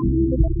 好，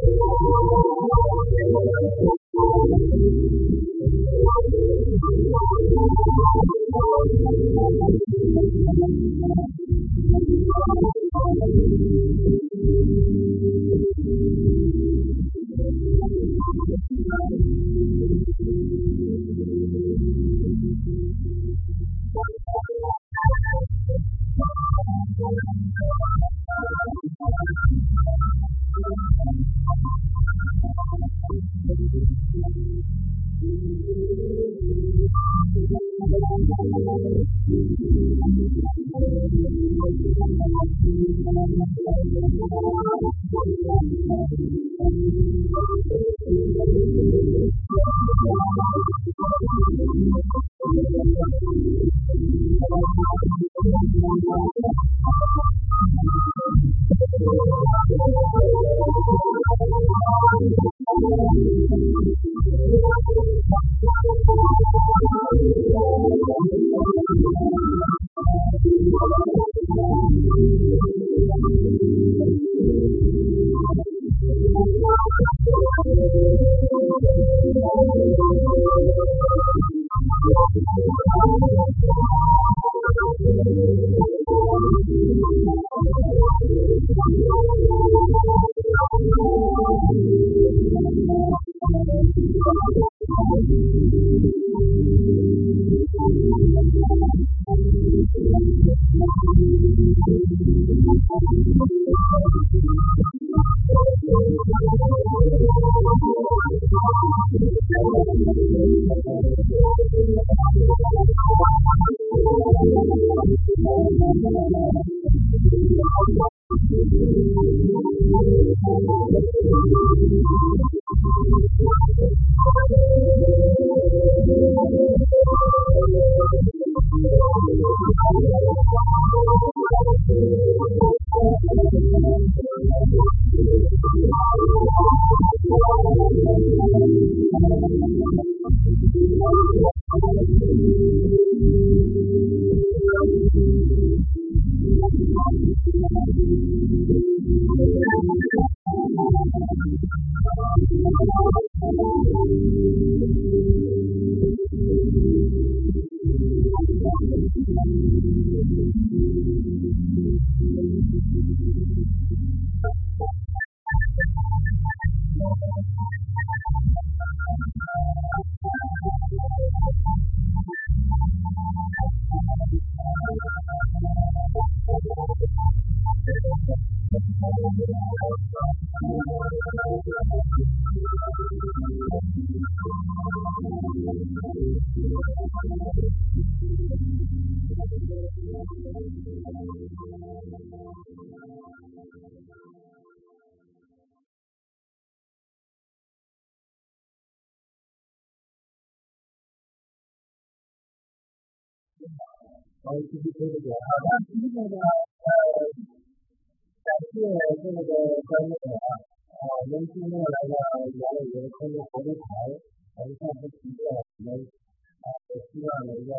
继续说这个啊，那第一个呢，呃，感谢这个观众啊，啊，我们今天来到原来有通过活动台，我们上次提到我们啊，也希望能够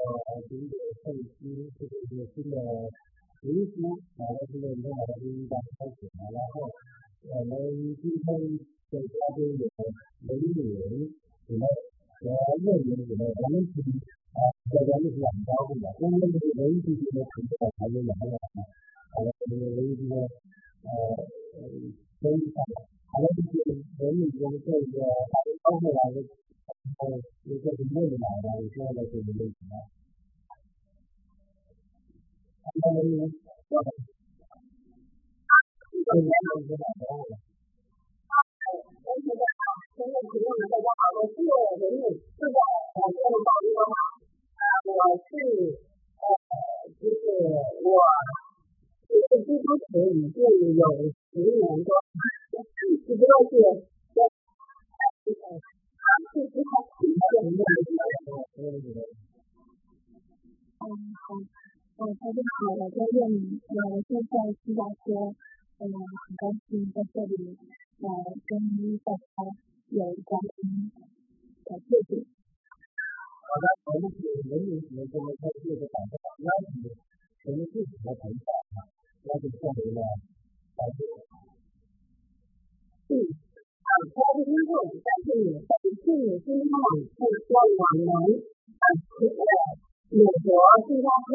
给予后期这个新的维护啊，这个你看我们刚开始了，然后我们今天的嘉宾有雷雨，什么和岳云什么，我们请。啊， 大家就是很高兴的。我们这个文艺这个成绩还是蛮好的。好了，我们文艺这个呃，非常还有就是人里边这个大家包过来的，呃，一个是妹妹来的，我现在是妹妹来。他们我，这年龄是蛮高的。但是在现在提供的大家好多自由人力，是在呃这样考虑的话，呃，我是呃，就是我就是基督徒已经有十年多，只不过是呃，是其他其他人的嗯好，嗯大家好，我叫叶敏，我现在是在说，嗯，很高兴在这里。呃，跟大家有关的谢谢。好的，我们是人民学生的开这个讲座，邀请我们自己的同学啊，邀请下面的来宾。嗯，好，各位听众，在这里，在这里，今天是说我们呃，美国、新加坡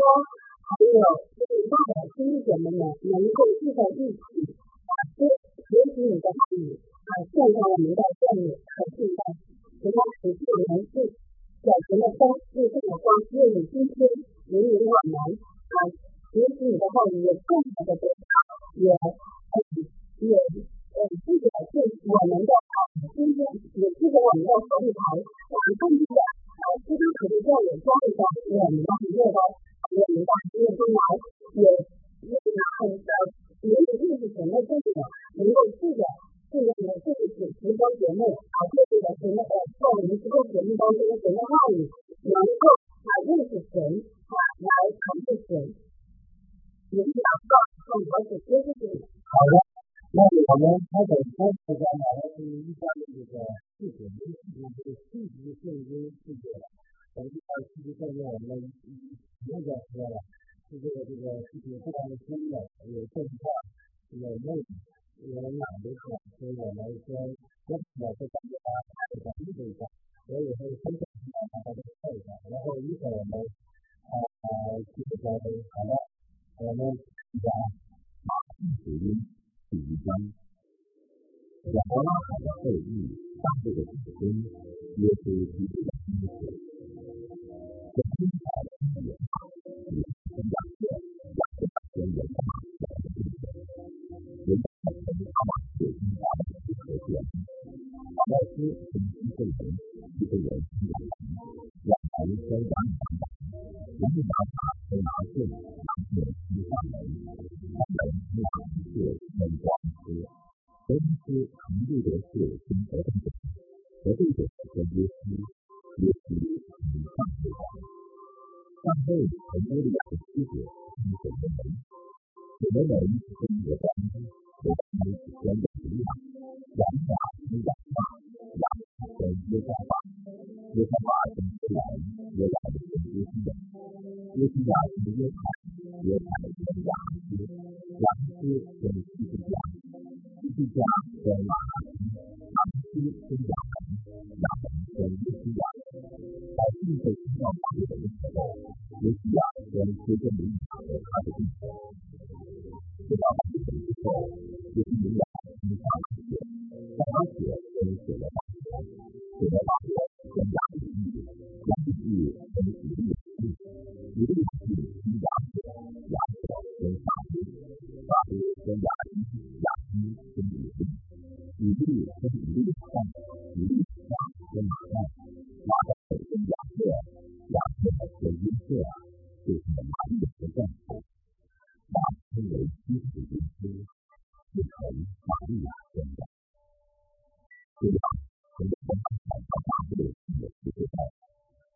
还有就是大的兄弟姐妹们能够聚在一起，啊，学习你的汉语，啊，现在我们的教育和现在，其他实际人士表现的方式这么光，愿你今天引领我们啊，学习你的汉语有更好的得到，也也呃，这个是我们的啊，今天也是我们的合理台，我们更多的啊，基督徒的教育教育的我们的乐的我们的职业生涯，也也然后在学习认识什么这个。能够记得尽量的这个主持跟节目啊，这个的什么呃，在我们这个节目当中，什么让你能够啊认识神啊，来成就神，也是要告诉了解知识。好的，那我们开始开始讲呢，是一下的这个视频，就是马利的丈夫，马称为基督耶稣。是从玛利亚生的，这样从从海到大卫也是这样，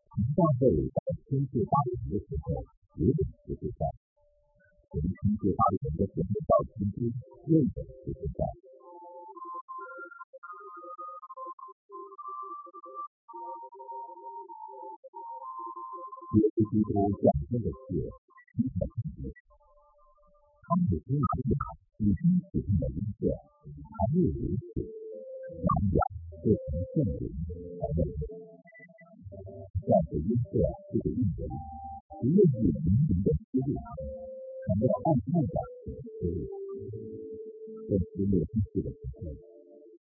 从大卫到天界大人的时候也是这样，从天界大人的时候到天界又是这样。耶稣基督降生的是非常特别，他母亲玛利亚。已经使用的音色还未如此，南阳就从圣灵而认为，这样的音色这个意思，不论是明明的思路，还是暗暗的思路，这是没有意思的事情。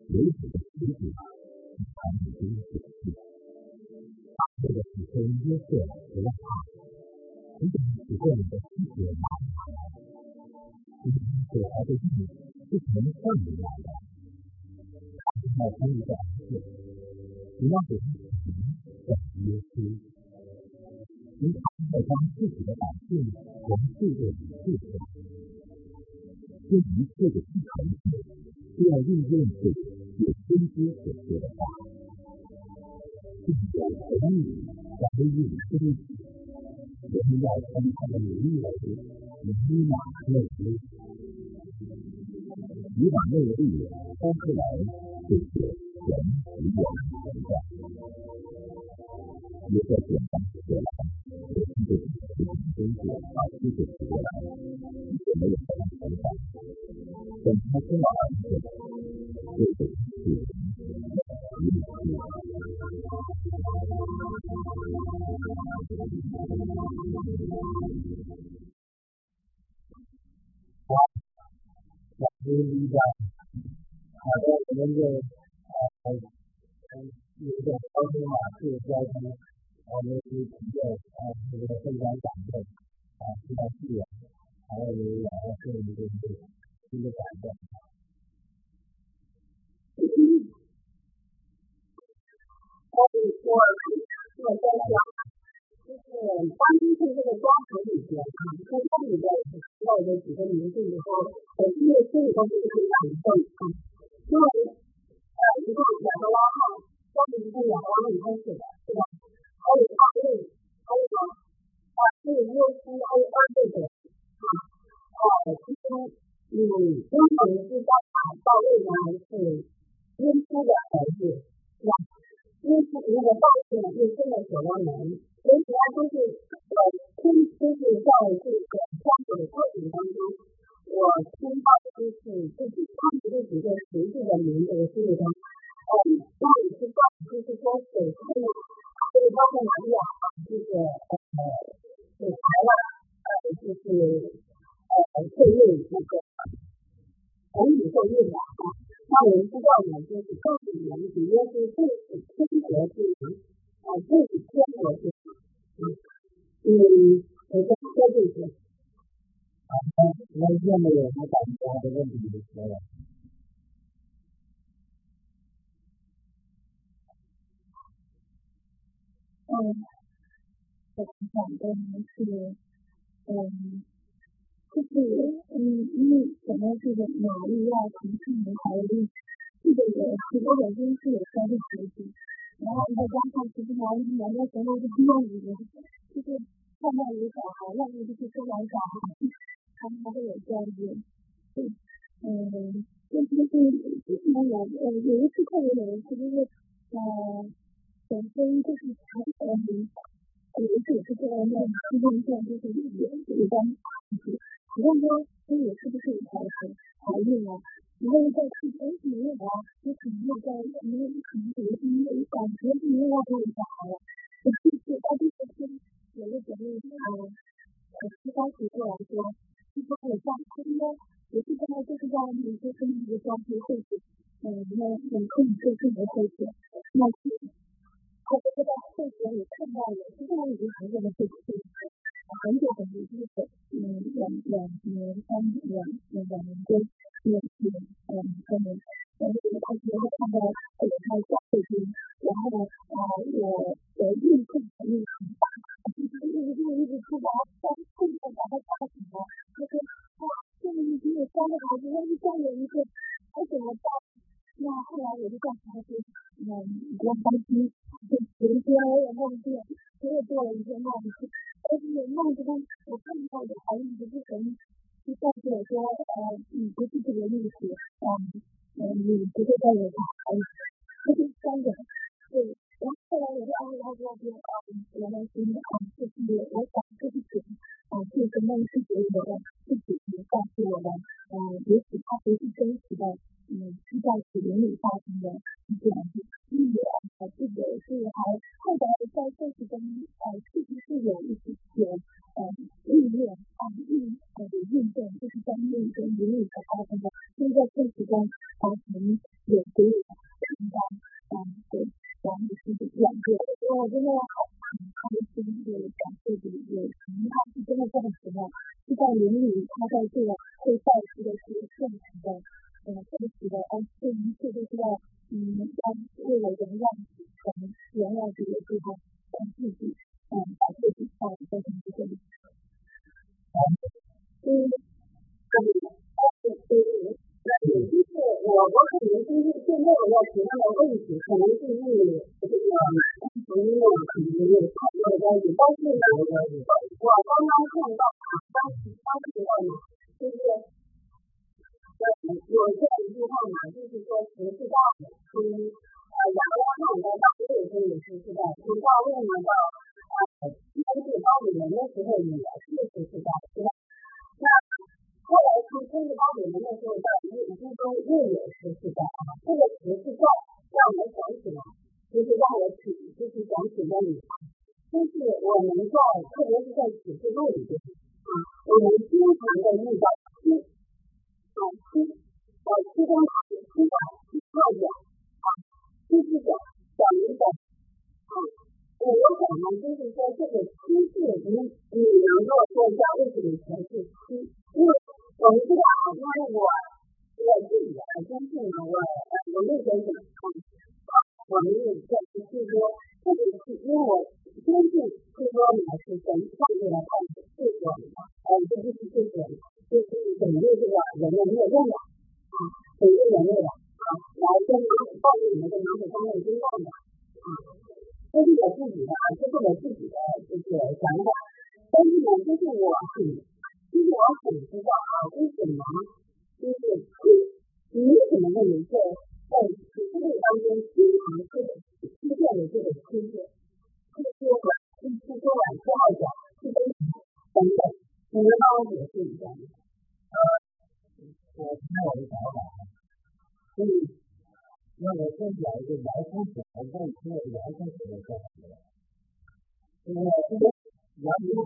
为主的妻子，传递经典记。这个子孙约瑟不怕，只等只见你的妻子玛利亚来，今天所怀的孕是从上面来的，他要生一个儿子，你要给他起名叫耶稣，因他要将自己的百姓从罪恶里救出来。这一切的事成就要应验主也先知所说的话。并要同意怀孕生子，我们要从他的灵儿以马内利。以马内利说出来就是神与我们同在。也在简单说来，我们对这种工作把这个提过来，也没有什么想法。等他生了儿子，就得去一起。小猪一家，好的，我们就呃有一个交通码是交通，我们是提个啊这个非常感动啊，非常自然，还有两个是一个一个感动。我我我在想。就是当进这个光谱里边啊，在这里边提到的几个名字以后，我是心里头就是很感动啊，因为呃一共两个拉号，都是一个两个拉里开始的，对吧？还有大卫，还有啊，还有耶稣，还有二位的啊，呃，其中嗯，英文是叫大卫呢，是耶稣的儿子，是吧？耶稣如果大卫呢，就现在所罗门。所以呢，就是呃，听就是在这个相处的过程当中，我听到就是自己当时的几个实际的名字，我心里头，呃，那也是就是说首先呢，就是包括玛利亚这个呃，给台湾呃，就是呃，受孕那个童女受孕的啊，那我们知道呢，就是告诉你们，主要是这是天国之名啊，这是天国之。嗯，我再说这些。好的，那下面有什么大家的问题没有？嗯，我想的是，嗯，就是嗯，因为可能这个玛利亚从上的怀孕，这个人许多人都是有三个孩子。然后再加上其实男男的时候就不愿意，就是看到有小孩，要么就是生完小孩，他们还会有焦虑。嗯，就是就是有呃有一次看有一次就是呃本身就是他嗯有一次也是做外卖，出现线就是有有单，好像说这也是不是怀怀孕了？然后再去分析没有啊，就可能又在没有可能有因为感觉没有要给我小孩了，我就是到第四天有个姐妹呃呃提高起过来说，就说我上初中也是在就是在一些跟一个交配会议，嗯那那可以做这个会议，那是他说在会议也看到了，现在已经很久的会议，很久很久就是嗯两两年三两两两年多。也是嗯，可能然后他觉得看到有他小背景，然后啊，我的运动能力很大，就是一直就一直出发，但现在把他叫醒了，他说哇，这个已经有三个孩子，要是再有一个，我怎么办？那后来我就告诉他说，嗯，你不要担心，就昨天我也梦见，我也做了一个梦，但是梦中我看到的好像不是很。就告诉我说，呃，你不是这个意思，嗯，嗯，你不会再有小孩，这是三个，对。然后后来我就安慰他说，说，啊，原来是啊，就是我想这是准，啊，这个梦是给我的，是主告诉我的，呃，也许它不是真实的，嗯，是在子林里发生的，这样子。女孩后来在现实中呃确实是有一点点呃意念啊意呃的运动就是在那个引领着她的那种就是在现实中啊可能也可以看到啊对然后是两个人我真的好开心们是不是有什么样子真的这么奇怪就在伦理她在这个就是我们在，特别是在写字楼里边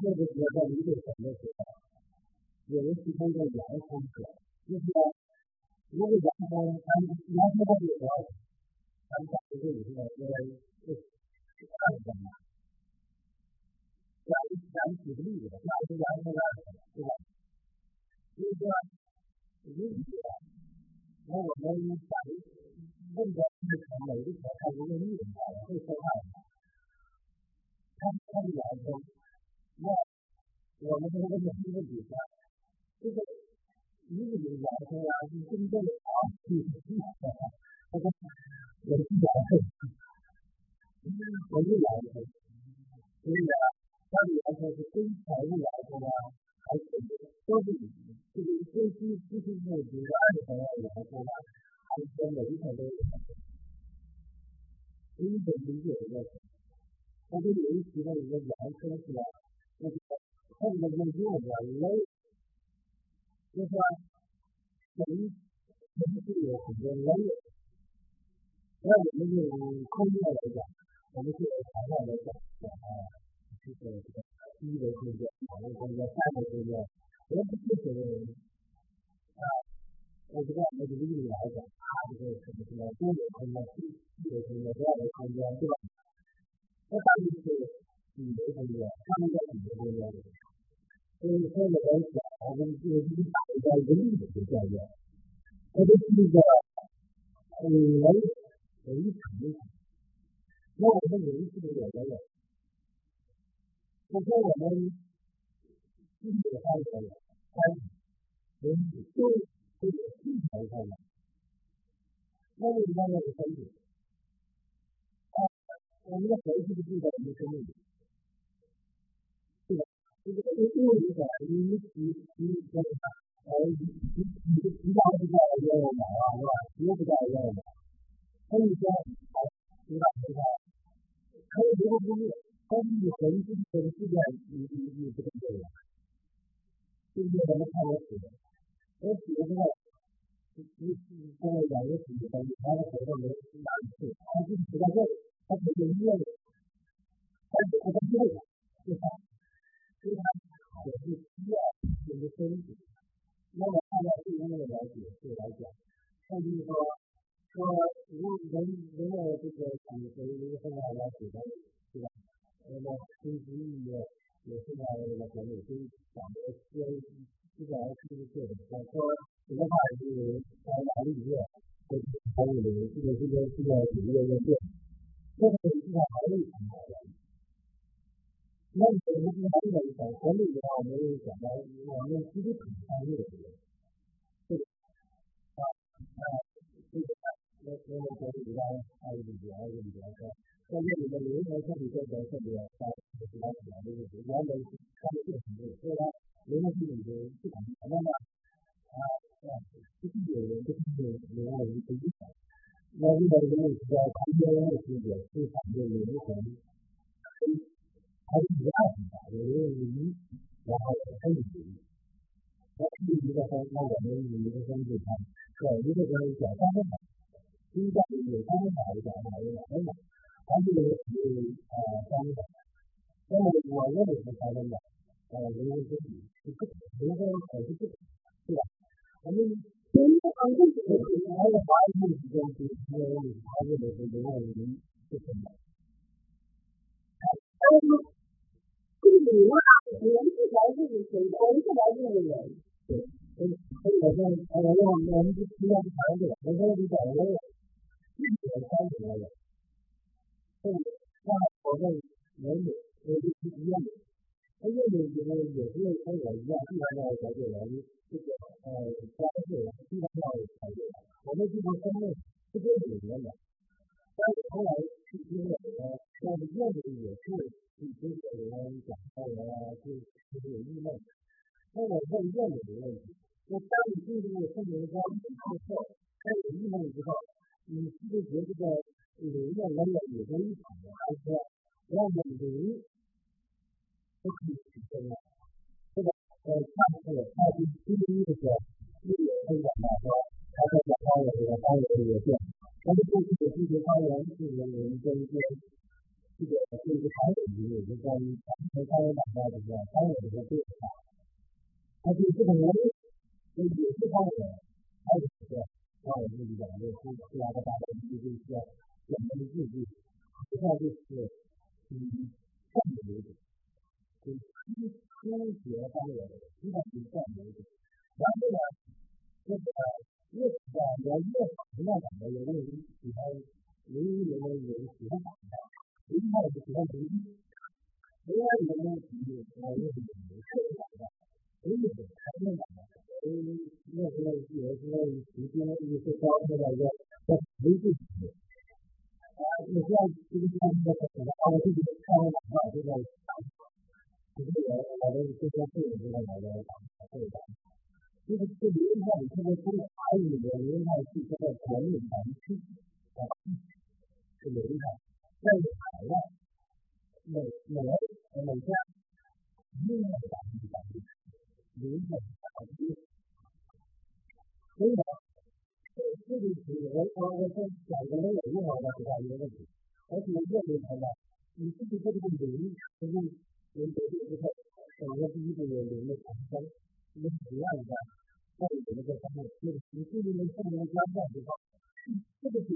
这个节在理解什么时候？有人提倡叫阳光水，就是如果阳光，咱阳光这个时候，咱讲的这里头应该是。看见吗？咱咱举个例子，那是阳光对吧？所以说，如果我们把问的是从每个条看一个例子啊，会说话吗？他他的阳光，那我们这个问题问题上，这个一个有阳光啊，是真正的啊，是是是，这个我是讲的。我又来了，所以啊，相对来说是跟财务来说呢，还是都是这个分析知识目的的二层来说呢，还是说每一层都有。第一种理解的过程，它就有一提到一个阳说出来，那个后面的用的累，就是说 هم موجودة لو إذا كنت تبكي لو لو من كل هذا ومثل هذا Thank you. 讲。我们是材料来讲啊，就是这个一维空间、两维空间、三维空间，我们不是，讲，它这个、一维空间、二维空间，对吧？那到底是几维空间？他们在几维空间里？所以说我，们就一个打一个一个例子的概念，它就是一个嗯，人人体。那我们的有没有？就说我们自己的孩子，孩子，人都都有心态上的，那我们那个身体，啊，我们的孩子就住在我们身里，对吧？这个这个意思啊，你你你你说啥？呃，你你你你家不叫要买啊，是吧？你不叫要买，所以说，知道知道。还有这个东西，当你 对吧？所以他是需要你的身体。那么按照对应的来解释来讲，那就是说。说如人人的这个体和一个很好的体态，对吧？那么经济意义也是在那个国内都讲的是基本上是这个，包括这个话是在哪里面，这参与的这个这个这个企业的店，这个市场还是很好的。那我们一般的讲管理的话，我们讲到我们其实很专业的这个，这个啊啊这个那那管理的还有比较还有比较高，在这里的流程设计这个特别高，比较起来的就是原来是他们这个程度，所以呢，流程设计就不可能那么啊啊，就是有人就是另外一个影响。那遇到这个问题叫旁边的时间市场的流程，还是比较复杂，有的鱼，然后还有鱼。那鱼的话，那我们鱼的分就看，小鱼这个小三分满，中价有三分满的，小有两分满，还是呃三分满。那么我认为是三分满，呃，人工分比是不可，人工还是不可，对吧？我们人工行情只是还有华为的时间是因为华为的这个外人是什么？这个理论啊，人是来自于谁？人是来自于人。对，所以所以我说，我说我们就尽量去谈这个，我说你讲我也一点三十来人，所以那我问人有我就是一样的，他愿意觉得也是跟我一样，非常要了解人这个呃关系，非常要了解，我们这个生命是这里面的。但是后来去听了呢，但是愿意也是去听的人讲的人啊，就就是有郁闷。那我问愿意的问题，那当你进入圣灵光之后，开始郁闷之后，你是不是觉得这个灵的能量也在一场的，还是说让我们灵都可以提升了？这个呃，上次他是第一的时候，一有分享到说，他在讲他有这个他有这个变。但是过去的这些发言是人人跟这个这个传统的有些关于和发言板块的这个发言的对话，但是这个人有些发言还有这个发言的这个就是出来的大家就是需要简单的记住，实际就是嗯善为主，就是初初学发言的基本是善为主，然后呢这个。越喜欢我越喜欢讲的，有的人喜欢文艺，有的人喜欢打的，另外就喜欢文艺，另外有的人喜欢我又是美术讲的，所以是开面讲的，所以那时候有时候时间有些高那个叫叫文艺讲的，啊，有时候就是看那个什么，我自己看完讲话就在讲，就是我我的这些队友就在我的讲会讲。就是这流派现在从法语的流派是叫做管理团区啊，是流派，我我说讲的没有用啊，那是一个问题，而且认为什么？你自己这个零，就是人得病之后，整个第一步有零的产生。一个同样的，在你那个方面，就是你对这个上面加上之后，这个是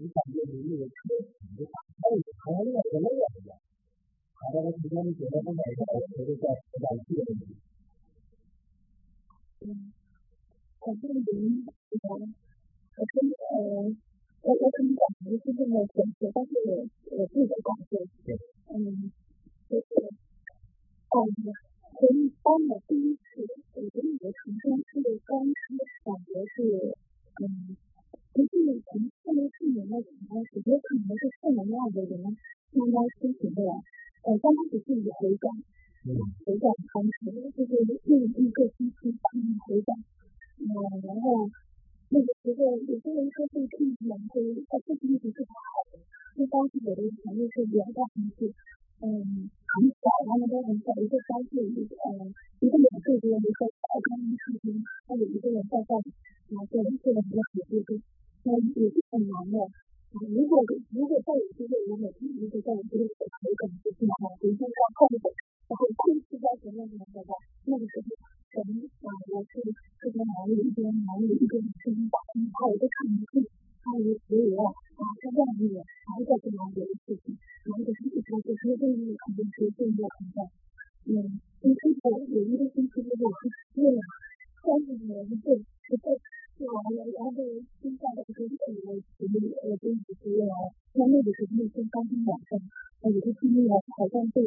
你感觉你那个车体的，还有还有另外一个另外一个，好的，我今天你觉得另外一个，我觉得在在这个问题。嗯，我这里呃，我跟呃，我我跟你讲，不是这么玄学，但是我我自己的感受，嗯，就是嗯。所以，当我第一次我觉得我的成功是刚开始感觉是，嗯，不是从特别负面的情况，我觉得可能是负能量的人慢慢苏醒过来。呃，刚开始是以回转，回转的方式，就是用一个人说这个听起来会，呃，这个一直是不好的，当时我的朋友是聊到很久。嗯，很小，他们都很小，一个三岁，一个呃，一个两岁多，一个才刚刚出生，还有一个人在带，然后做做了很多手术，那也是很难的。如果如果再有机会，我每天如果再有机会口感不是的话，比如说要控制，然后控制在前面的话，那个时候可能啊，我是这边哪里一边哪里一边声音大，他也就看不进，他一不我，啊，他愿意，孩子不能惹的事情，孩子出去说就说对，肯定是进步很大。嗯，你个星期有一个星期的工资，对呀，三十元一个，一个，完了完了，剩下的都是自己的钱，我就一直这样。那那个时候一天翻两身，那我就拼命了，好像被。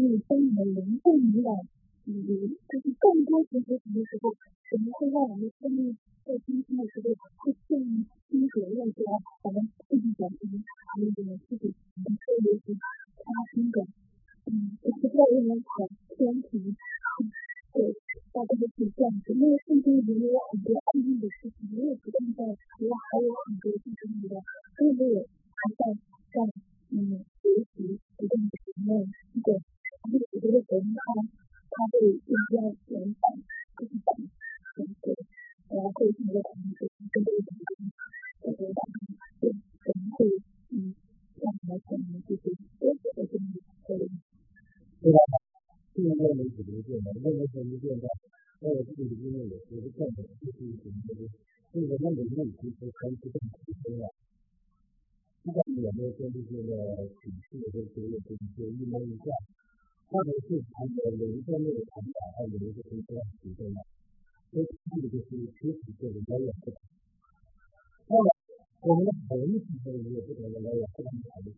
你生命的灵动力的比例，就是更多学习的时候，可能会让我们生命在今天的时候会更清楚认出来我们自己的一个一个自己的特别的发生的，嗯，就是越来越好天平，对，大家都是这样子，因为圣经里面有很多奥秘的事情，我也不断在，我还有很多就是你的。或者是谈的哪一方面的谈法，还有一个是这样提升的，所以这个就是确实这个来源不同。那么我们的同一部分也有不同的来源，不同的产品。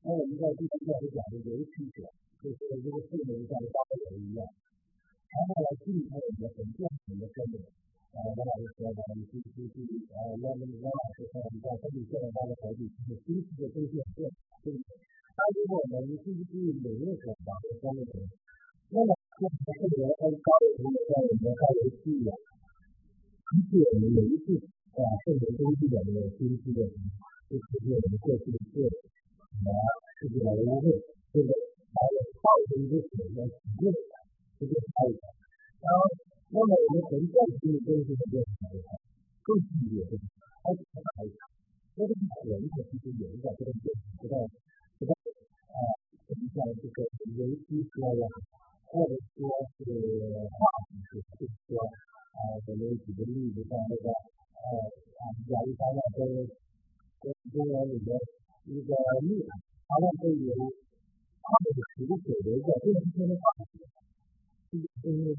那我们在第三段里讲的游戏者，就是这个性能像大人一样，然后来进入我们的很正常的生活。啊，那老师说的，你去去去，啊，那么你那老师说，你在身体健康的环境，你新奇的东西很多，对不对？那如果呢，你自己对每一个方面方面的，那么这这个人按高的同学在我们高游戏啊，一切我们每一次啊，圣人东西的那个新奇的，就是我们过去的事，啊，这个来一个，这个还有造成一个什么体验感，这个还有，然后。那么我们从这里就认识这个的话，更细节的，它是什么来着？那这个人他其实有一个这个不到不到啊，什么像这个游戏说呀，或者说是话题是，就是说啊，我们举个例子，像那个呃啊，亚历山大跟跟公园里面一个蜜，他们会有他们的十个水的一个电视圈的话题，就是因为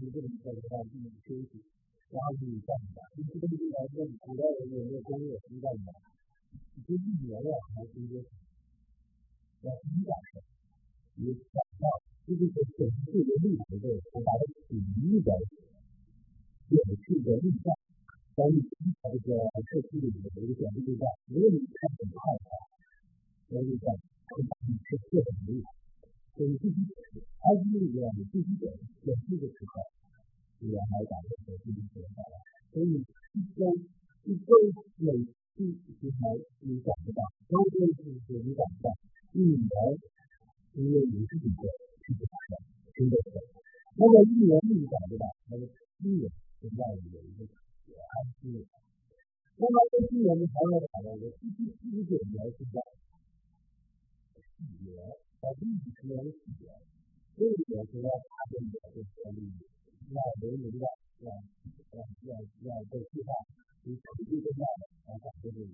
你不能在这当地休息，然后你干啥？你这个地方说古代人有没有工业生产的？你就一年了还是一个，要生产的，你想到。就是，整个的历史的，我把它统一的有趣的印象，关于这个社区里面的一个简历对象，如果你看很快的话，那就讲可以把你是特很厉害，所以必须得是，而且里面你必须得选这个时候，原来讲的是必须得到，所以一周一周每次平台你讲不到，周周是你讲不到，一年因为你自己的。是不大的，真的是。那么一年一讲对吧？那么七年现在有一个安息。那么这七年的还要讲到我七七七十九年现在一年，到第五十年的四年，这个是要他的一个权利，要人民的要要要要被释放，你土地更大的，然后这是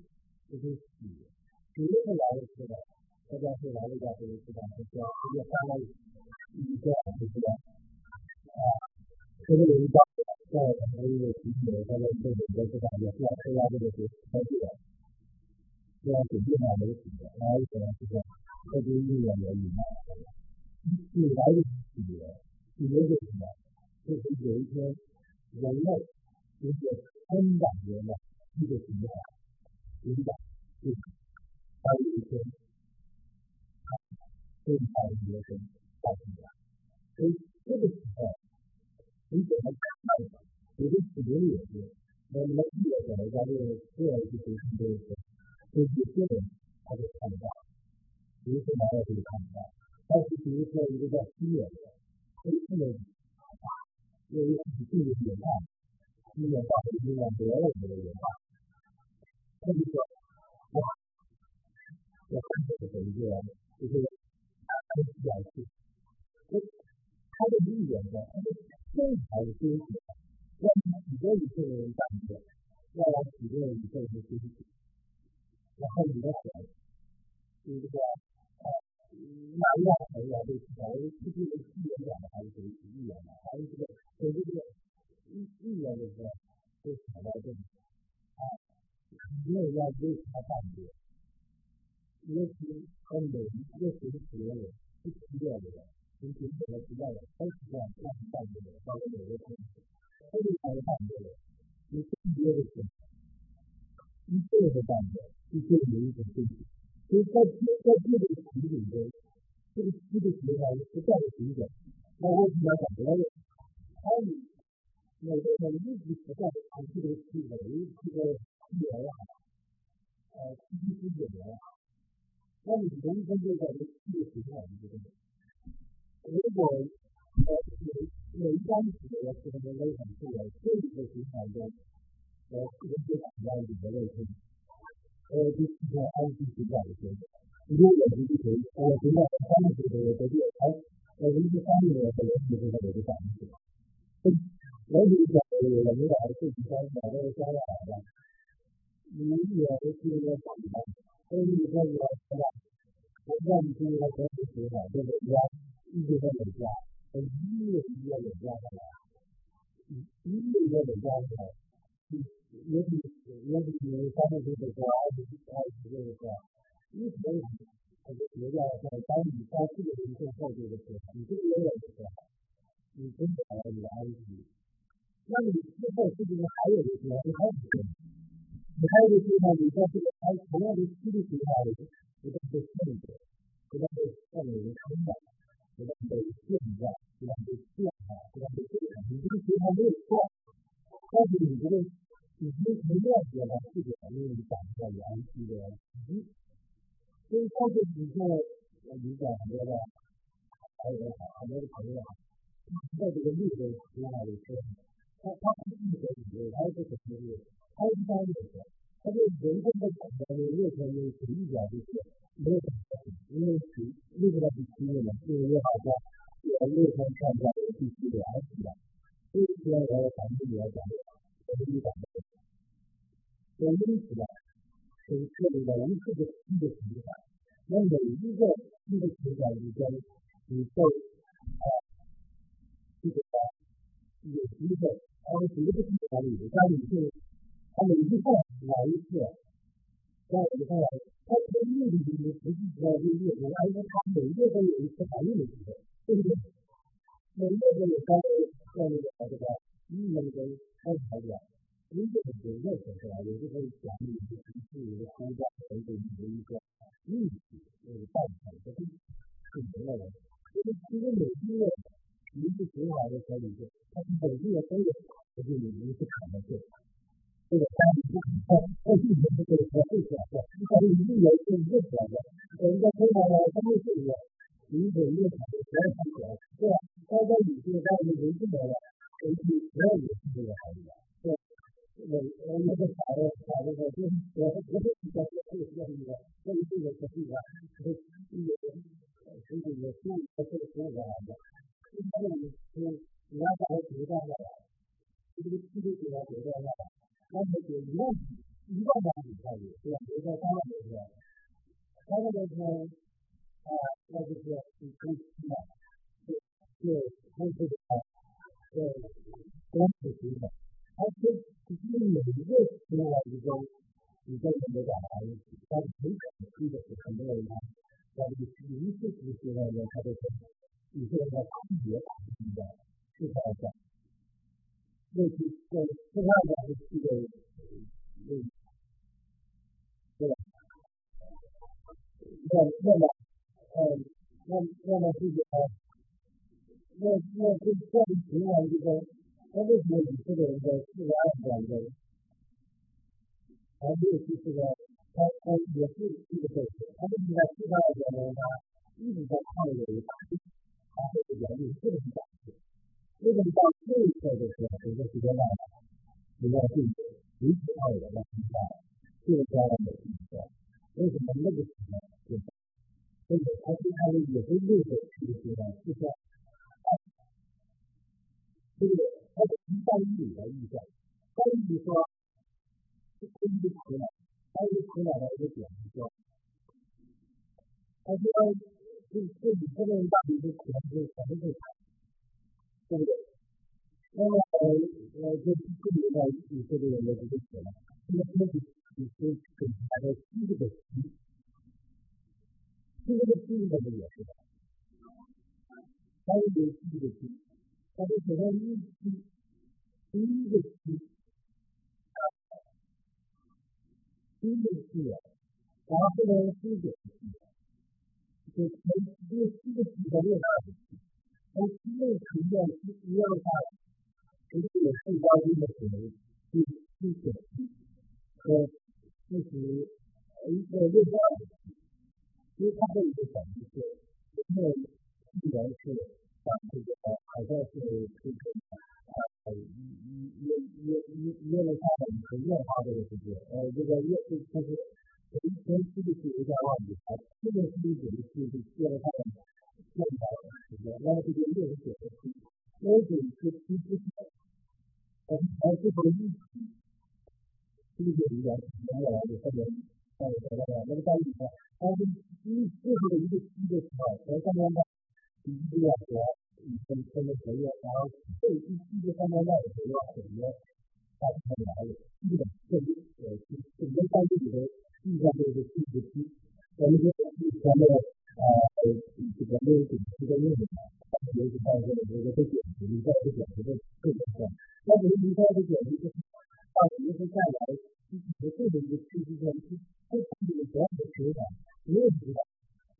这是企业，企业是来的是的，大家是来的家这个市场是要直接发到一个就是啊，这个有一张在我们一个企业在这里的市场也是要参加这个是科技的，需要准备好媒体的，还有可能是说科技应用的引导。未来的企业，企业是什么？就是有一天人类就是三百年的一个循环，循环就是还有一天，这一代学生到现在，所以这个时候，你怎么看待？有的企业也是，那么企业可能在这个个人去培训这一块，对有些人他就看不到，有些人他就看不到。但是比如说一个叫西远的，这这个啊，因为是这个文化，西远到西远别人。的文化，他就说哇，我看这个一个就是表示，他的意愿呢，他的身材的修饰，让许多一个人。感觉，让许多人一个人。休息，然后你的，就是这个。那另外还有就是，还是这个预言讲的还是属于预言的，还是这个，所以这个预预言的时候，就讲到这里啊，没有要为他办的，也许和每一个学习的是一样的，从平时的时代的开始这样这样办的，到每个同学，都是他的办的，你更多的是一个的办的，一个有一种对比。所以在在这个题里边，这个这个题呢是不断的调整。那为什么要讲这个？他以每个人一直不断的尝试的去维这个语言也好，呃，信息系统也好，那你人生就在这个这个情况之中。如果呃有有一张纸的是那个微很素的，这个循环中，呃，这个就讲到你的内心。呃，就是在安徽这样的时候，如果我们就可以，我觉得三十岁的这个还，呃，一些方面的可能就是在有个感觉。我就讲，我们的自己家长那个家长的，你也是一个长辈，所以说你要知道，我让你听他讲的时候，对不对？一直在累加，一月一月累加下来，一月一月累加下来。也许也许三十岁的时候，二十二十岁的时候，一直他就觉得在当你三四十岁后这个时候，你这个有点的时候，你真的你的安息。那你之后是不是还有一个你还有一个？你还有一个地方，你在这个还同样的几率情况里，不断被限制，不断被上面人坑的，不断被限制，不断被限制，不断被限制，你这个情况没有错，但是你这个。已经不了解了这个因为讲的原基的，所以上次你看我理解很多的，还有很多的朋友，在这个绿色之外的时候，他他不是说理论，他是什么理论？他是方面的，他对人生的感觉的热情的主义点就是没有，因为是为什么是基因呢？就是好像我热情看出来必须联系的，所以说我要反复来讲，我是讲。所以因此呢，就是设立了无数个新的情感，那每一个新的情感之间，你在啊这个有机会，他们绝对是情感里，当你是他每一次哪一次，在你看来，他这个目的就是实际上就是越多，而且他每一个都有一次反应的机会，对不对？每一个都有稍微这样的这个意义跟参考点。因为很多热情是吧？有时候讲你的城市的参加等等你的一个运气，呃，办法的是是什么的？就是其实每一个一次循环的时候，你就它是本地的都有，就是你一次可能性。这个三十不可靠，但是你这个是最小的，但是一年是最小的。人家通常呢，他们是一个一个月产的十二三小，对吧？高在你这个单位没进来了，所以十二也是这个行业。我我那个法的法那个就而且其实每一个出来一个。你在怎么讲啊？他很可惜的是，很多人他在这个名次学习呢，他都是你说的区别大的，是这样讲。那是在另外讲的这个，嗯，对吧？那那么，呃，那那么这个，那那这这样情况之中，sida afdal haddii kusiga adiga sidaa yeeleenaa idinka waxaa weeye idinkaa kuwinkooda sheekayda sidee laada dhibaatooyinka idinkaa idinkaa 对不对？那么呃呃就这里呢，你这个人就不写了，这个东西你是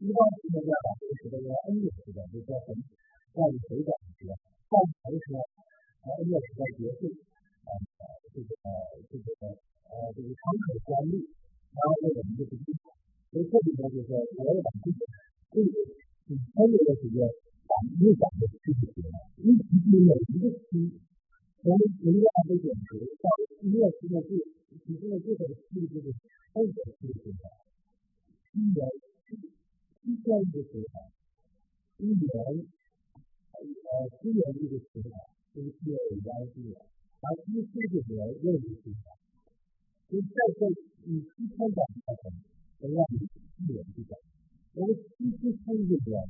一般情况下把这个时间要 N 个时间就叫什么？让你回转时，但同时呢，呃，也是在结束，呃，这个，这个呃，这个窗口关闭，然后呢，我们就不进，所以这里呢，就是我要把这个这个你参与的时间，把预想的具体了，一提出每一个期，从零点二的减值到一月期的最提出的最后的数字的二的数字，一年一千一个时长，一年。呃，资源这个词呢，跟资源有关系的，而第四个呢又是什么？就在这以七千讲课程，同样以资源去讲，我们七七三个呢，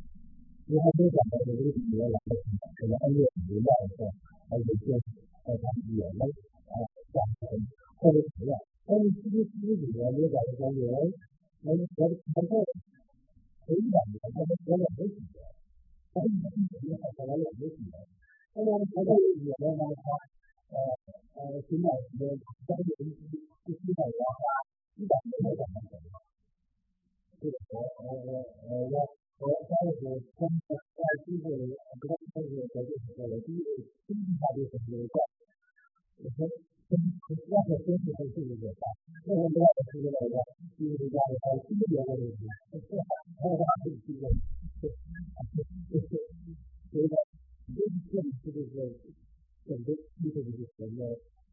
你还没讲到这个资源来的什么？可能二月五月份，还有些呃咱们也能啊讲成或者怎么样，但是七七四个里面没讲的讲员，能学的很快，可以讲的，他们学了没几年。他们自己也好，来也没几年。后来呢，他在也在那他呃呃寻找什么交流一些一些的话，一百年的讲的。这个我我我我我我加入是跟在这个这个这个在这个我第一个经济大学同学在，我说跟要和跟是还是有点大，为什么要是这个呢？因为这家里还有经济的问题，还有他自己的。就是觉得这这里是这个整个系统的什么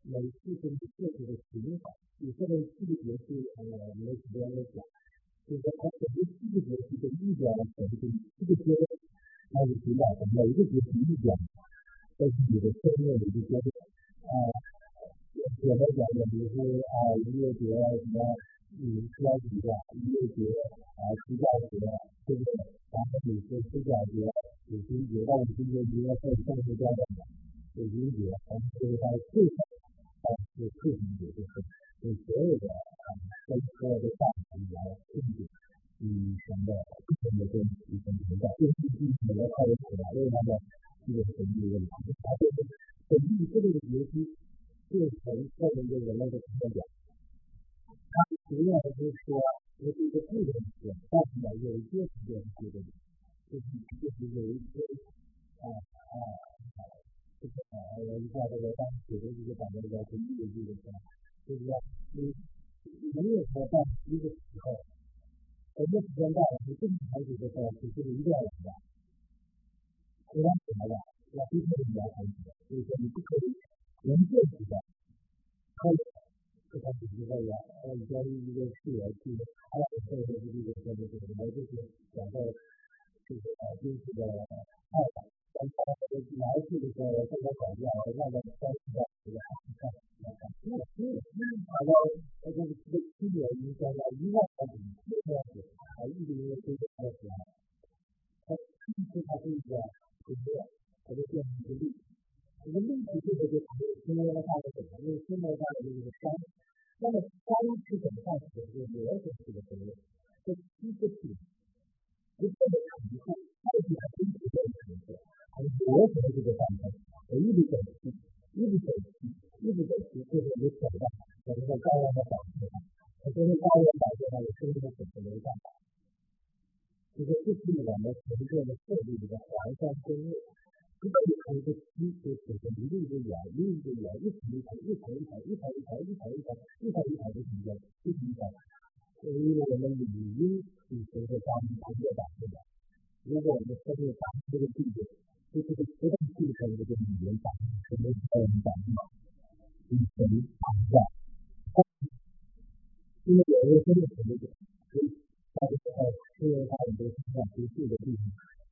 每次跟设计的情法，有些人细节是呃没时间来讲，就是说它整个四个节气的意表的程度，这个阶段它是主导的，每一个节气意表都是你的生命的一个阶段啊。简单讲的，比如说啊，音乐节什么，嗯，科学节、音乐节啊，暑假节，对不对？然后你说暑假节、五旬节到五旬节，你要在上学阶段的五旬节，然后就是它的岁数，啊，是岁数节，就是对所有的啊，跟所有的大人来庆祝，嗯，什么的，不同的跟以前存在，就是一起来快乐起来，为他们这个神秘的问题，它就是神秘这个节气。就从后面这个那个怎么讲？它主要的就是说，这是一个部分是，但是呢，有一些时间是觉得，就是就是有一些啊啊，这个啊，我一下这个当时的这个讲的这个经济的这个是，就是说你没有说在一个时候，什么时间到了，你正常的时候，只是一定要来的，不然怎么了？要逼迫你来还的，所以说你不可以。人个体的，还有这个就是说呀，呃，教育一个事业去，还有这个这个这个这个这个，就是讲到这个啊，就是个爱吧，咱他这个来去的时候，这个管教，让他关系到这个看看看看，因为因为好像这个这个区别影响到一万块钱，这样子，啊，一个月收入多少钱？他其实他是一个就是，他就变成一个例。这个问题就是说，因为它的什么？因为现在它的这个山，那么山是怎么上去的？就是螺旋式的河流，这一个体，一个的体后，到底它真实的形式，还是螺旋式的上升？一直走起，一直走起，一直走起，最后有挑战，有一个高原的保持它，它这个高原保持它的生命的水流上来。就是这是我们城市的设计里的环山公路。这个有一个梯，就是一路一路沿，一路一路沿，一层一层，一层一层，一层一层，一层一层，一层一层的形状，一层一层。所以我们理应是随着当地工业发展的。如果我们设立当这个地点，就这个不断形成一个语言反应，什么语言反应？以前常在，因为有一个真的什么的，所以它这个因为它很多现在不住的地方，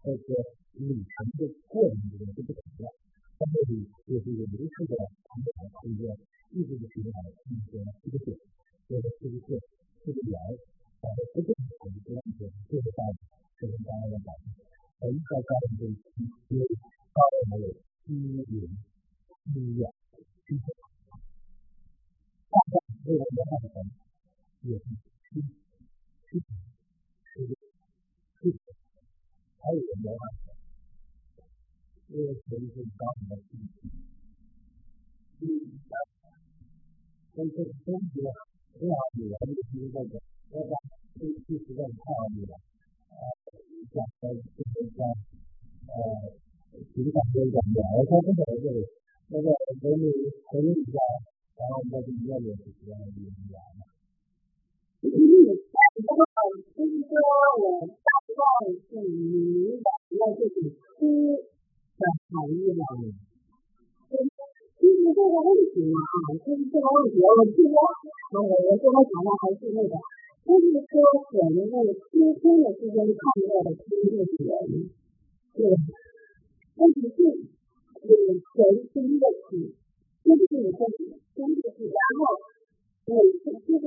这个。旅程的过程中是不同的，它这里就是一个流速的长短空间，一直的循环进行一个点，这个是一个这个圆，把它不断的这样子就是到这个刚刚的保持，而一到高温这一期，因为高温还有低云、你等你一下，然后我就越来越喜欢你了。嗯，然后就是说我大概是你，那就是出。在考虑了，其实这个问题嘛，就是这个问题，我记得，我我刚才讲的还是那个，就是说可能那个秋天的时间看到的天气原因，对，问题是，有全新的起，就是你说天气是，然后每次就是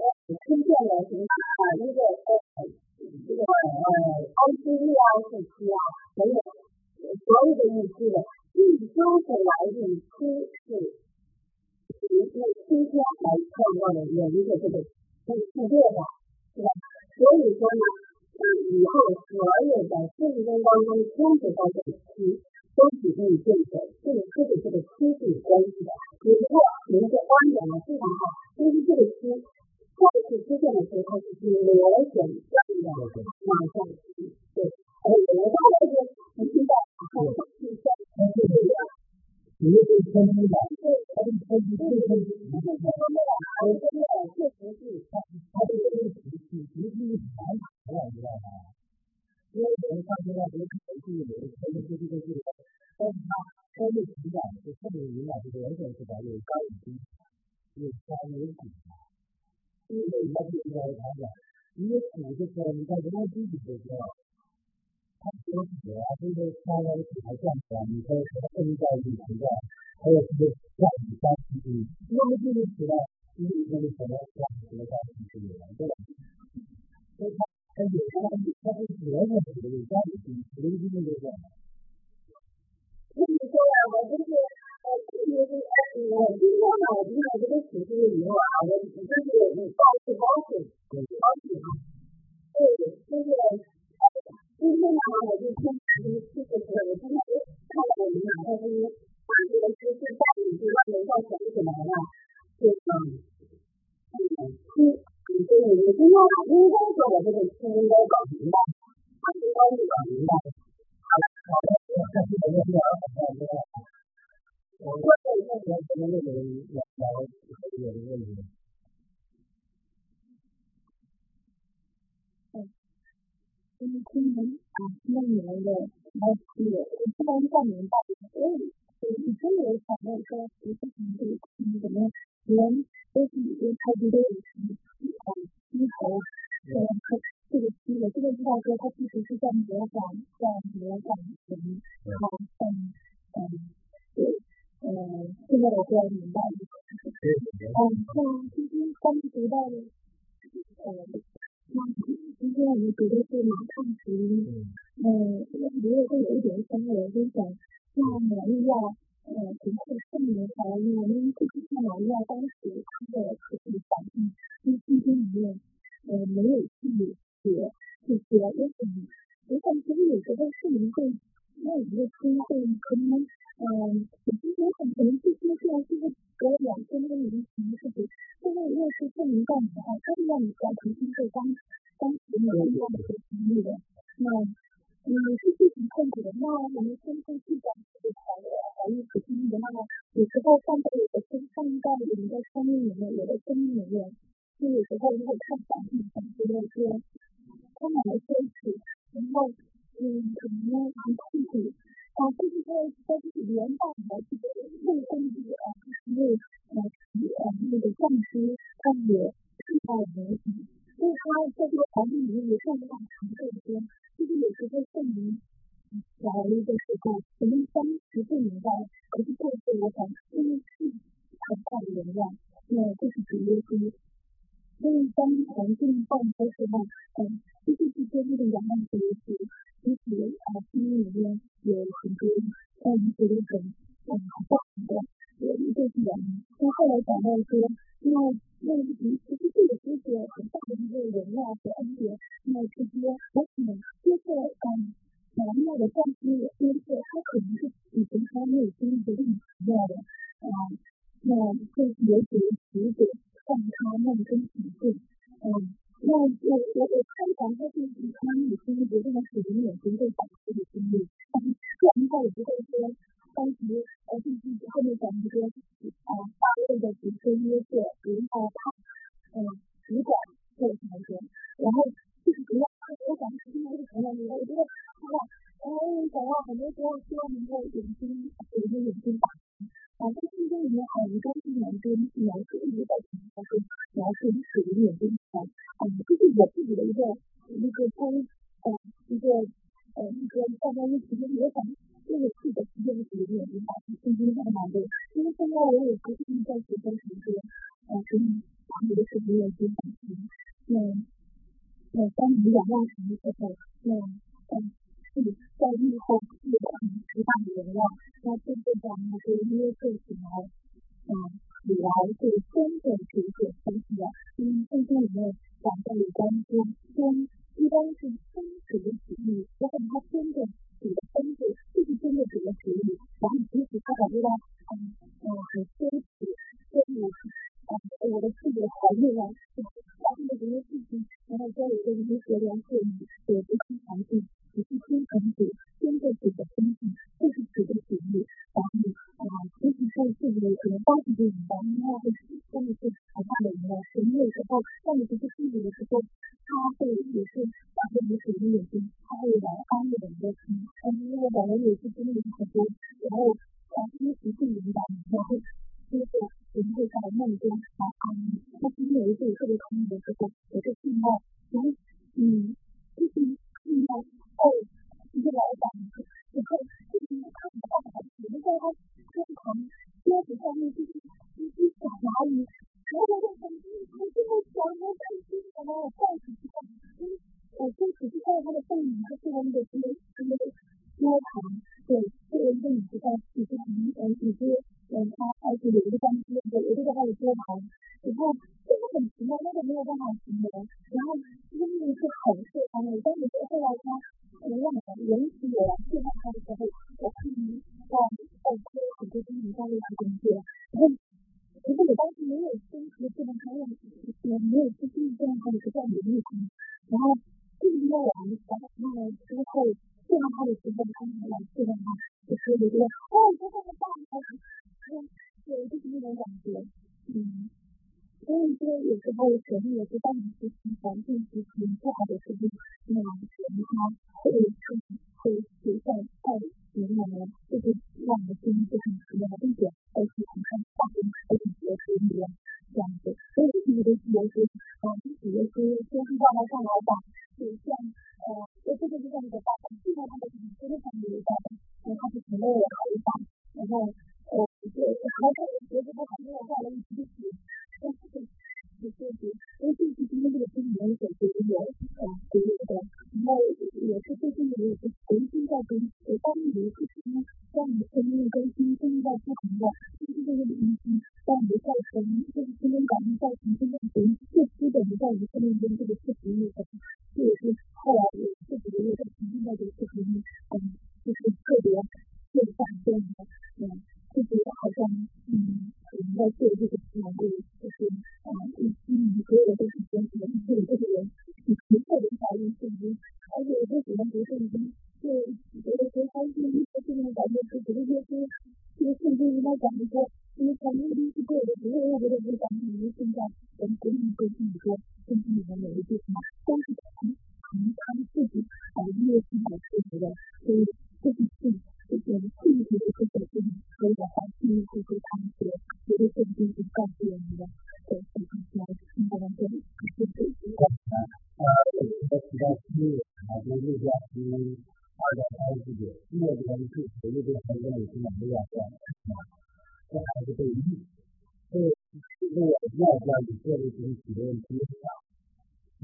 呃出现了什么啊那个呃这个呃欧洲啊时期啊等等。所有的预期的，预周的来源出是由那出现来创造的有一个这个这个世界的，是吧？所以说呢，嗯，以后所有的四十分当中三十到这个期都是可以变成这个这个这个期是有关系的。只不过您的观点呢非常好，就是这个期再次出现的时候，它是螺旋状的往上，对，哎，我大概是你听到。它是这样，你又是天空的，它是天空，天空，天空的，我真的确实是，它它这个是属属属于一环卡的，知道吗？因为我们上阶段不是可以有的，可以这这个这个，但是它它这个情感是特别敏感，就是完全是把有高有低，有高有低，因为它是一个长短，你也苦的时候，你在人家自己的时候，他说死啊，这个他那个还这样讲，你说什么正在里存在，还有这个让你当自己，那么这个时代，因为那个什么让什么当自己的，对吧？所以他他有他他是责任的，有家里有有一定的这个。所以说呀，我就是呃，特别是我今天呢，我听到这个启示以后啊，我就是你报是高兴，高兴啊。对，就是今天呢，我就听这个这个我今天看到我们俩在这个大学的知识教育这外面到什么什么了，就是嗯，初，所以我今天应该说我这个初应该搞明白，他应该是搞明白。好了，好的，我看这个要不要很快知道。我问了一下我这个那个聊聊这个问题。因为今年啊，那年的还是突然半年到所以以前有想到说，其实你这个怎么人都是已经开始都有什头，呃，这个低了，这个知道说他其实是在模仿，在模仿什么，然后在嗯对，呃，现在我突然明白了，嗯，那今天刚读到的呃。那今天我们读的是马太福音，呃，如果会有一点深我就想，那玛利亚，呃，凭着圣灵怀孕，我们不知道玛利亚当时他的这个反应，因为圣经里面，呃，没有去写这些，为什么？我感觉有时候圣灵会那一个机会，可能，呃，有些时候可能这些虽然是隔两天的灵情是不？因为越是圣灵到你的话，他会让你在重新对当当时你遇到的一个经历的，那你是自己痛苦的，那我们先会去讲这个怀怀孕所经历的，那么有时候放在我的生放在我们的生命里面，我的生命里面，就有时候如果看环境，感觉到说充满了羞耻，然后嗯，可能很痛苦。啊，就是说，在这个原版的这个内功这个啊，因为呃呃那个上司他也看到了媒体，所以他在这个环境里面也看到很多说，就是有时候证明来的时候，我们当时不明白，可是过去我想，因为是很大的能量，那这是主耶稣。所以当环境放开时候，嗯，就是去跟那个阳光学习。其实啊，心里面有很多让人觉得很嗯很棒的有一个点。那后来讲到说，那那其实这个是很大的一个荣耀和恩典。那直接我可能接受嗯荣耀的降低，因为他可能是以前他没有经历过这么奇妙的啊，那这也许使者让他梦中醒悟，嗯，那我我我看完他就是他内心觉得他是永远不会反思的经历，但是这样他也不会说当时呃就是后面讲的说时候在你不是自己的时候，他会也是把自己属于眼睛，他会来安慰你的心，嗯，因为本来也是经历了很多，然后啊一时不明白，然后接着人会在梦中来安慰，他今天有一次特别痛苦的时候，我就听到。然后嗯 you. can be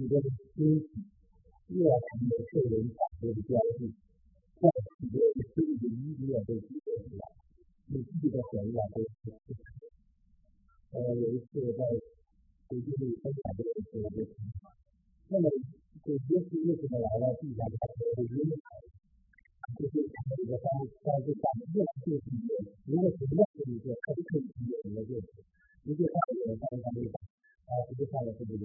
很的亲戚，热情的受人款待的交际，但很多的亲戚的意愿被忽了，自己的想法被忽视。呃，有一次在北京市东大桥有一个情况，那么这岳父为什么来了？自家的他说是因为，就是自己的房子在这下面，就是如果什么是一个很客气的一个做法，如果下面的三一三六，啊，直接上来是不是？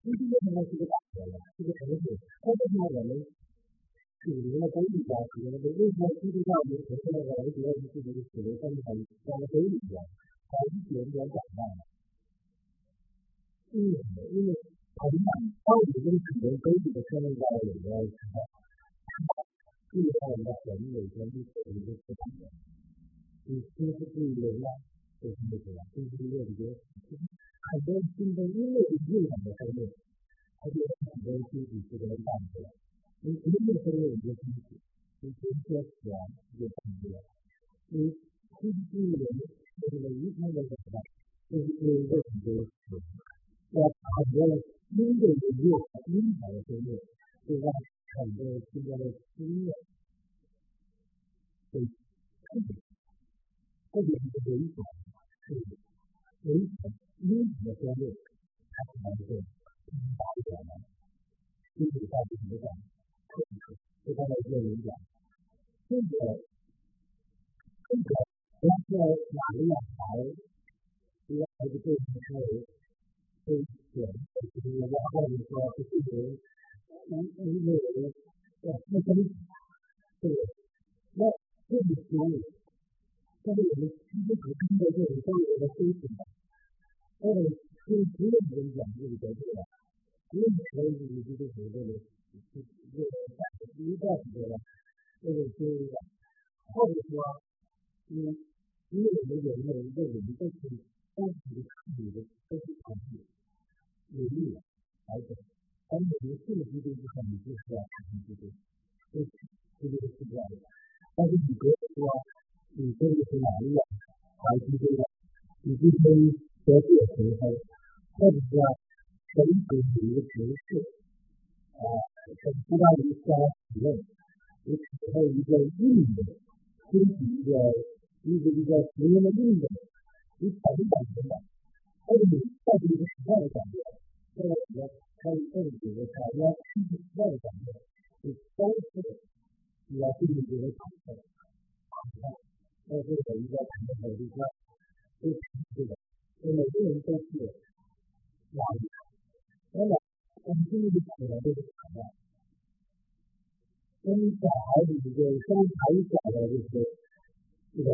经济这方面是个大头了，这个肯定是。为什么我们主流的工业啊，主为什么经济上不是呈现？我主要就是这个主流经济上在水里边，在一点点壮大嘛。为什么？因为房地产、高铁主流工业的产业链在里边。这一块我们到年底有一天就可能就出来了，就经济类的，就什么什么，经济类的这。I don't think they really agree on what I do. I do it on very easy to get it done. It is a very different. It is just.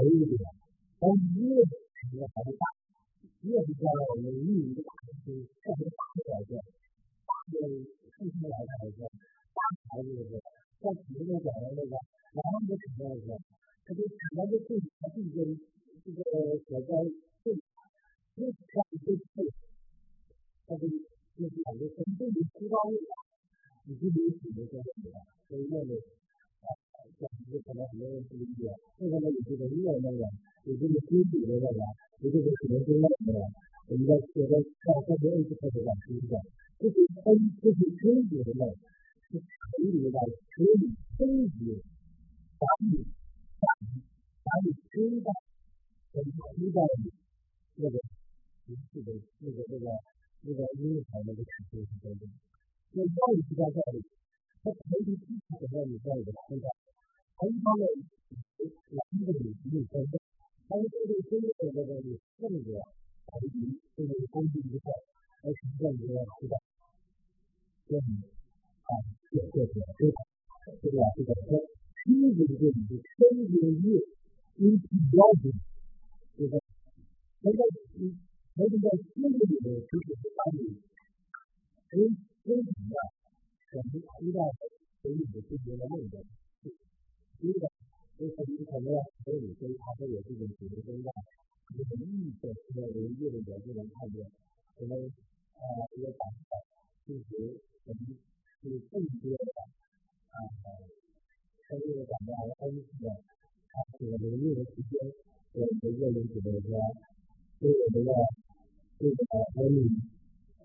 一点，但是越比孩子大，越比较我们运动就是特别大的来说，大的身材来来说，大孩子就是在体育讲的那个男的体育来说，他就体能就对他自己这个所在对，越看越对，他就就是感觉从这里提高一点。你自己体能说什么？所以那个啊，这这可能很多人不理解，为什么你这个热那个，你这个身体的那个，你这个体能真那个，我们在学的上上学一直开始讲知识，就是分这是身体的那，是可以的，可以升级，把你把你把你推到跟推到那个形式的那个那个那个阴台那个体系当中。那教育是在这里，它前提基础是在你教育的身上。还一方面，男的女女生，还有这个真正的这个性格，还有这个工具之后，而实践你要知道，这里啊，这这这这这个这个说，亲子的这里的生活业因其标准，这个那个你那个在心里的其实是把你，因为什么？我们期待给你的今年的梦想，第一个，就是你可能要和你跟他都有这种主流增长，你的意识和人业的角度能看见，可能啊一个感受，就是我们是更多的啊，深入的感到恩赐的啊这个人业的时间，我们个人觉得说，对我们的这个恩利，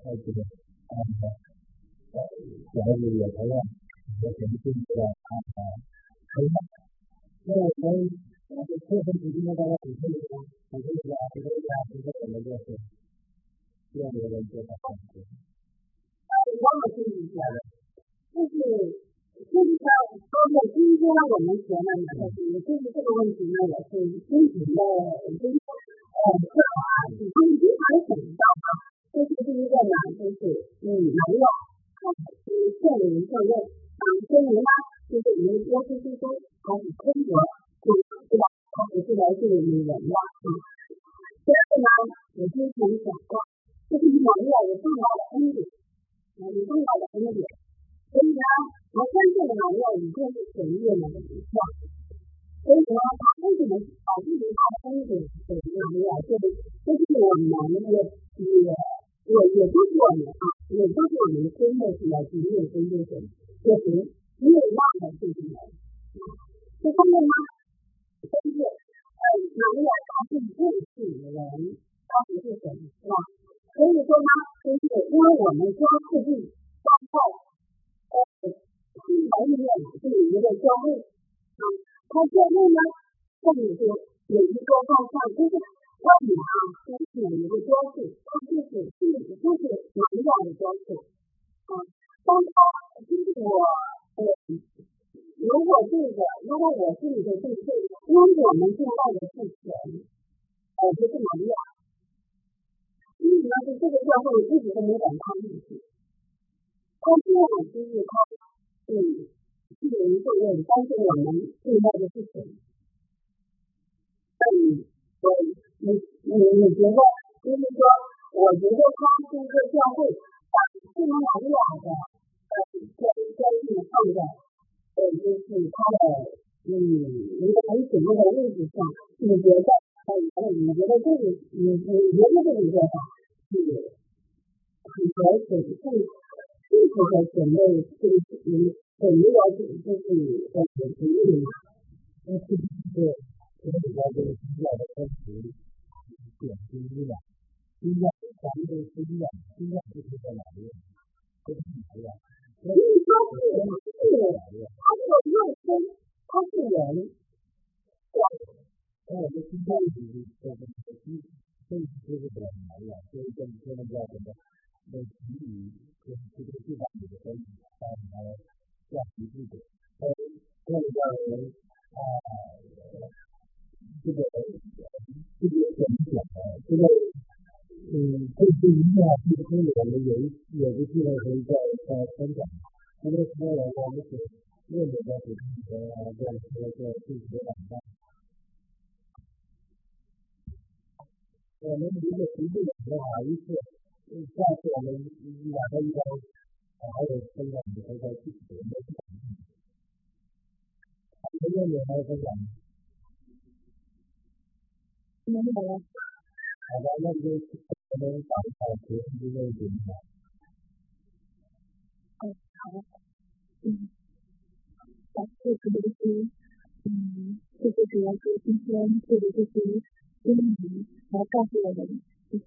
呃这个啊。孩子也同样，也肯定是要啊啊，可以吗？那我们啊这课程时间大家补充一下，补充一下，补充一下，补充我们就是，这样的人就好。啊，我们注意一下，就是就是说，包括今天我们学的呢，就是就是这个问题呢，也是经常的，就是呃，课啊，你会经常想到啊，这是第一个呢，就是你没有。是现人现任，啊，现人呢，就是我们说是是说，他是中国，对吧？他不是来自于人的，啊。第二个呢，我之前讲，就是你有有重要的恩典，啊，有重要的恩典，所以呢，我相信呢，要一定是神业呢的，所以呢，他为什么把自己的恩典怎么样呢？就是就是我们的也。也也就是我们啊，也就是我们真的是要去认真认真，确实没有忘了这些人。这方面呢，就是呃，我们要相信认识的人他不是神，是吧？所以说呢，就是因为我们家附近刚好呃，新城里面就有一个教会啊，他教会呢，这里就有一个在上就是。外面啊，都是有一个装饰，它就是是就是荣耀的装饰啊。当它就是我如果这个如果我是你的对象，因为我们现在的是神，呃，不是玛利亚，所以呢，是这个教会一直都没敢他进去。他这样就是他嗯，是有一个人，但是我们现在的是神，嗯，对。你你你觉得，就是说，我觉得他是一个教会，把圣母玛利亚的呃在在这里放在呃就是他的嗯一个很显著的位置上，你觉得呃你觉得这个你觉得这个做法是很合适更适合准备这个你本来要就是在准备的那是是我们家这个医药的科学点心医疗，医药咱们这个是医药，医药就是在哪里？都是哪里？所以说是是，它是肉身，它是人。那我们今天就是这个医，这个就是怎么来的？就是跟跟那个什么，那体育跟这个地方里的关系，还有还有要提这个，还有还有叫人啊，这个这个怎么讲呢？这个嗯， 这是一定要提出我们有一有的地方可以在在分享，因为说我我们是认得到是这个在在在自己的网站。我们如果实际的话，一次下次我们两个一般还有分享你还在具体的没分享。还有没有还有分享？没有了。好吧，那就我们打一下学习的内容吧。嗯，好。嗯，好，这个就是嗯，这个主要是今天这个就是英语。来告诉我们一些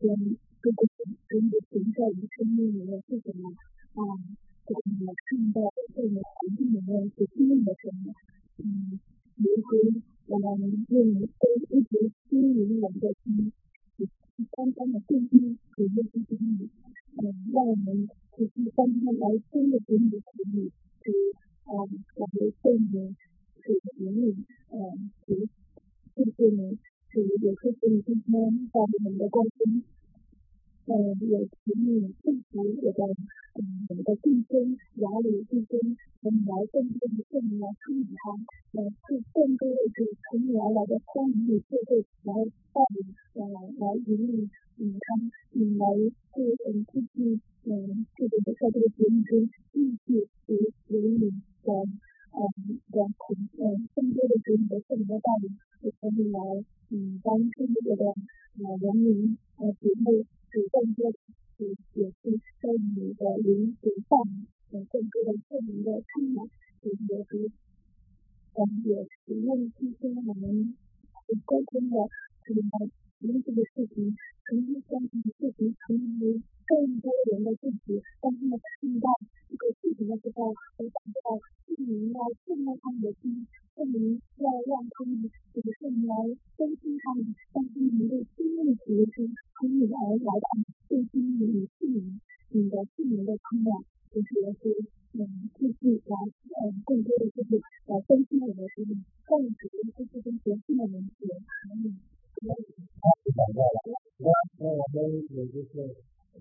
各个人跟的存在于生命里面是什么啊？这个你们看到这个环境里面是经历了什么？嗯，比如说我们用都一直经营我们的心，单单的信心和耶稣经历，嗯，让我们就是单单来真的给你的经历，是啊，我们对你是引领，嗯，是谢谢你。是也是给你今天带给我们的关心，嗯，也给你幸福，我的嗯，我的竞争压力竞争，我们来更多的向你来参与它，嗯，是更多的是从你而来的欢迎社会来带领，呃，来引领，嗯，他们，来是嗯，继续嗯，这个在这个节目中继续是引领的，嗯，的从嗯，更多的给你的圣灵的带领，是从你来。嗯，帮助这个呃人民呃节目是更多的是也是在你的灵魂上呃更多的圣灵的充满，也是嗯也是用今天我们沟通的这个灵这个事情，从相关的事情成为更多人的事情，当他们看到这个事情的时候，会感到圣灵要触摸他们的心。证明要让他们这个圣来更新他们，让他们能够经历结出从你而来的最新的你性灵，你的性灵的充满，就是也是嗯继续来嗯更多的就是来更新我们的生命，更主就是跟前进的人。好了。那我们也就是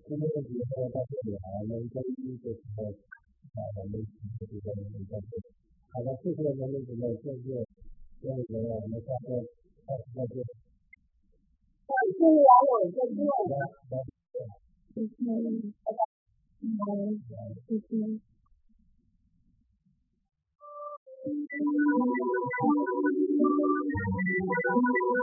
今天的节目到这里啊，我们周一的时候啊，我们就是再见。好的，谢谢我们的各位各位朋友，我们下周再见。再见，再见。再见，拜拜。拜拜。Thank you.